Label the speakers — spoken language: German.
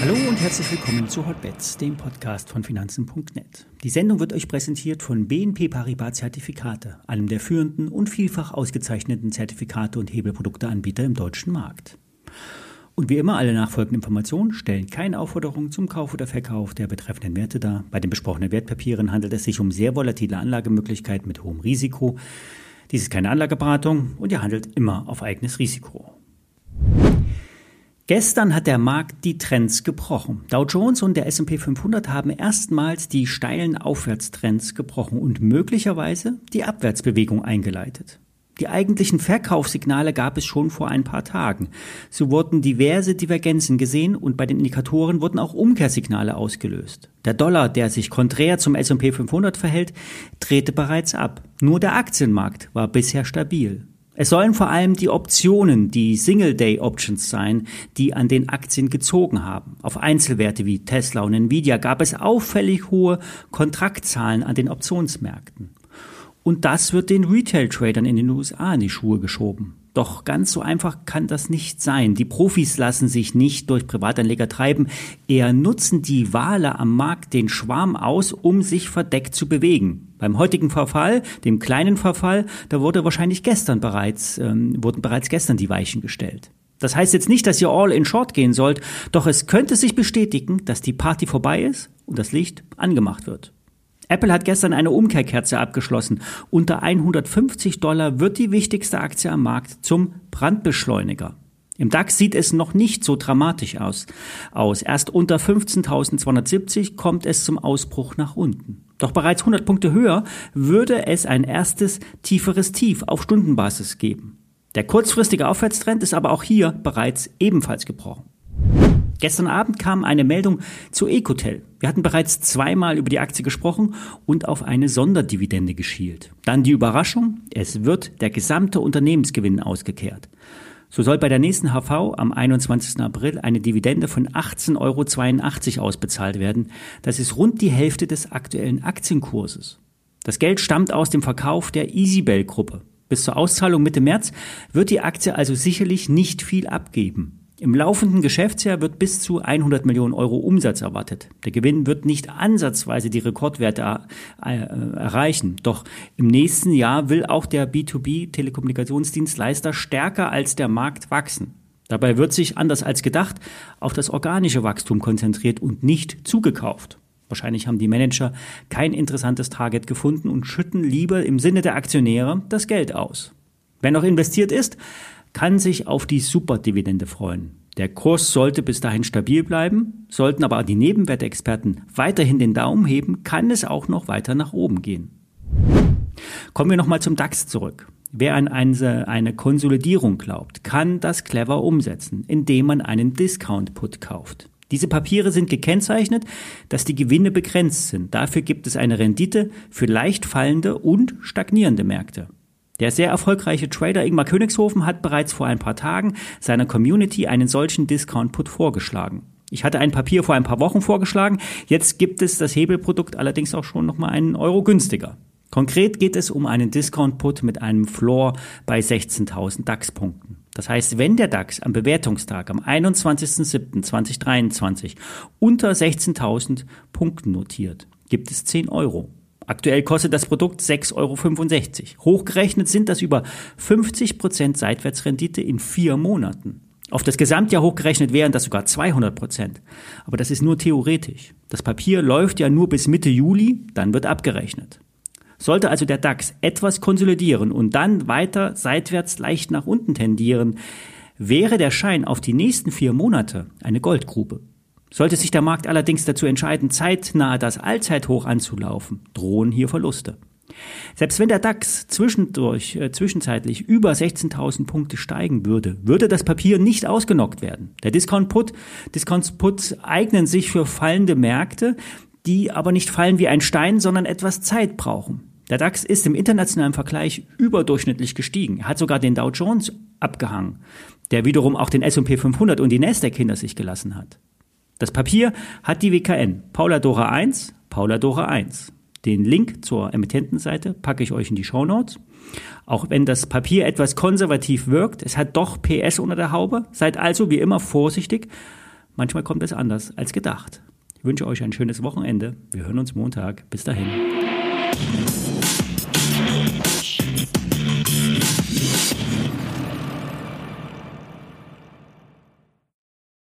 Speaker 1: Hallo und herzlich willkommen zu Hotbets, dem Podcast von Finanzen.net. Die Sendung wird euch präsentiert von BNP Paribas Zertifikate, einem der führenden und vielfach ausgezeichneten Zertifikate und Hebelprodukteanbieter im deutschen Markt. Und wie immer, alle nachfolgenden Informationen stellen keine Aufforderung zum Kauf oder Verkauf der betreffenden Werte dar. Bei den besprochenen Wertpapieren handelt es sich um sehr volatile Anlagemöglichkeiten mit hohem Risiko. Dies ist keine Anlageberatung und ihr handelt immer auf eigenes Risiko. Gestern hat der Markt die Trends gebrochen. Dow Jones und der S&P 500 haben erstmals die steilen Aufwärtstrends gebrochen und möglicherweise die Abwärtsbewegung eingeleitet. Die eigentlichen Verkaufssignale gab es schon vor ein paar Tagen. So wurden diverse Divergenzen gesehen und bei den Indikatoren wurden auch Umkehrsignale ausgelöst. Der Dollar, der sich konträr zum S&P 500 verhält, drehte bereits ab. Nur der Aktienmarkt war bisher stabil. Es sollen vor allem die Optionen, die Single-Day-Options sein, die an den Aktien gezogen haben. Auf Einzelwerte wie Tesla und Nvidia gab es auffällig hohe Kontraktzahlen an den Optionsmärkten. Und das wird den Retail-Tradern in den USA in die Schuhe geschoben. Doch ganz so einfach kann das nicht sein. Die Profis lassen sich nicht durch Privatanleger treiben, eher nutzen die Wale am Markt den Schwarm aus, um sich verdeckt zu bewegen. Beim heutigen Verfall, dem kleinen Verfall, da wurde wahrscheinlich gestern bereits, ähm, wurden bereits gestern die Weichen gestellt. Das heißt jetzt nicht, dass ihr all in short gehen sollt, doch es könnte sich bestätigen, dass die Party vorbei ist und das Licht angemacht wird. Apple hat gestern eine Umkehrkerze abgeschlossen. Unter 150 Dollar wird die wichtigste Aktie am Markt zum Brandbeschleuniger. Im DAX sieht es noch nicht so dramatisch aus. aus. Erst unter 15.270 kommt es zum Ausbruch nach unten. Doch bereits 100 Punkte höher würde es ein erstes tieferes Tief auf Stundenbasis geben. Der kurzfristige Aufwärtstrend ist aber auch hier bereits ebenfalls gebrochen. Gestern Abend kam eine Meldung zu Ecotel. Wir hatten bereits zweimal über die Aktie gesprochen und auf eine Sonderdividende geschielt. Dann die Überraschung, es wird der gesamte Unternehmensgewinn ausgekehrt. So soll bei der nächsten HV am 21. April eine Dividende von 18,82 Euro ausbezahlt werden. Das ist rund die Hälfte des aktuellen Aktienkurses. Das Geld stammt aus dem Verkauf der Easybell-Gruppe. Bis zur Auszahlung Mitte März wird die Aktie also sicherlich nicht viel abgeben. Im laufenden Geschäftsjahr wird bis zu 100 Millionen Euro Umsatz erwartet. Der Gewinn wird nicht ansatzweise die Rekordwerte äh, erreichen. Doch im nächsten Jahr will auch der B2B-Telekommunikationsdienstleister stärker als der Markt wachsen. Dabei wird sich anders als gedacht auf das organische Wachstum konzentriert und nicht zugekauft. Wahrscheinlich haben die Manager kein interessantes Target gefunden und schütten lieber im Sinne der Aktionäre das Geld aus. Wer noch investiert ist, kann sich auf die Superdividende freuen. Der Kurs sollte bis dahin stabil bleiben, sollten aber die Nebenwertexperten weiterhin den Daumen heben, kann es auch noch weiter nach oben gehen. Kommen wir nochmal zum DAX zurück. Wer an eine, Konsolidierung glaubt, kann das clever umsetzen, indem man einen Discount-Put kauft. Diese Papiere sind gekennzeichnet, dass die Gewinne begrenzt sind. Dafür gibt es eine Rendite für leicht fallende und stagnierende Märkte. Der sehr erfolgreiche Trader Ingmar Königshofen hat bereits vor ein paar Tagen seiner Community einen solchen Discount-Put vorgeschlagen. Ich hatte ein Papier vor ein paar Wochen vorgeschlagen, jetzt gibt es das Hebelprodukt allerdings auch schon nochmal einen Euro günstiger. Konkret geht es um einen Discount-Put mit einem Floor bei 16.000 DAX-Punkten. Das heißt, wenn der DAX am Bewertungstag am 21.07.2023 unter 16.000 Punkten notiert, gibt es 10 Euro. Aktuell kostet das Produkt 6,65 Euro. Hochgerechnet sind das über 50 Prozent Seitwärtsrendite in vier Monaten. Auf das Gesamtjahr hochgerechnet wären das sogar 200 Prozent. Aber das ist nur theoretisch. Das Papier läuft ja nur bis Mitte Juli, dann wird abgerechnet. Sollte also der DAX etwas konsolidieren und dann weiter seitwärts leicht nach unten tendieren, wäre der Schein auf die nächsten vier Monate eine Goldgrube. Sollte sich der Markt allerdings dazu entscheiden, zeitnah das Allzeithoch anzulaufen, drohen hier Verluste. Selbst wenn der DAX zwischendurch, äh, zwischenzeitlich über 16.000 Punkte steigen würde, würde das Papier nicht ausgenockt werden. Der Discount Put, Discount Puts eignen sich für fallende Märkte, die aber nicht fallen wie ein Stein, sondern etwas Zeit brauchen. Der DAX ist im internationalen Vergleich überdurchschnittlich gestiegen. Er hat sogar den Dow Jones abgehangen, der wiederum auch den S&P 500 und die Nasdaq hinter sich gelassen hat. Das Papier hat die WKN Paula Dora 1, Paula Dora 1. Den Link zur Emittentenseite packe ich euch in die Show Notes. Auch wenn das Papier etwas konservativ wirkt, es hat doch PS unter der Haube. Seid also wie immer vorsichtig. Manchmal kommt es anders als gedacht. Ich wünsche euch ein schönes Wochenende. Wir hören uns Montag. Bis dahin.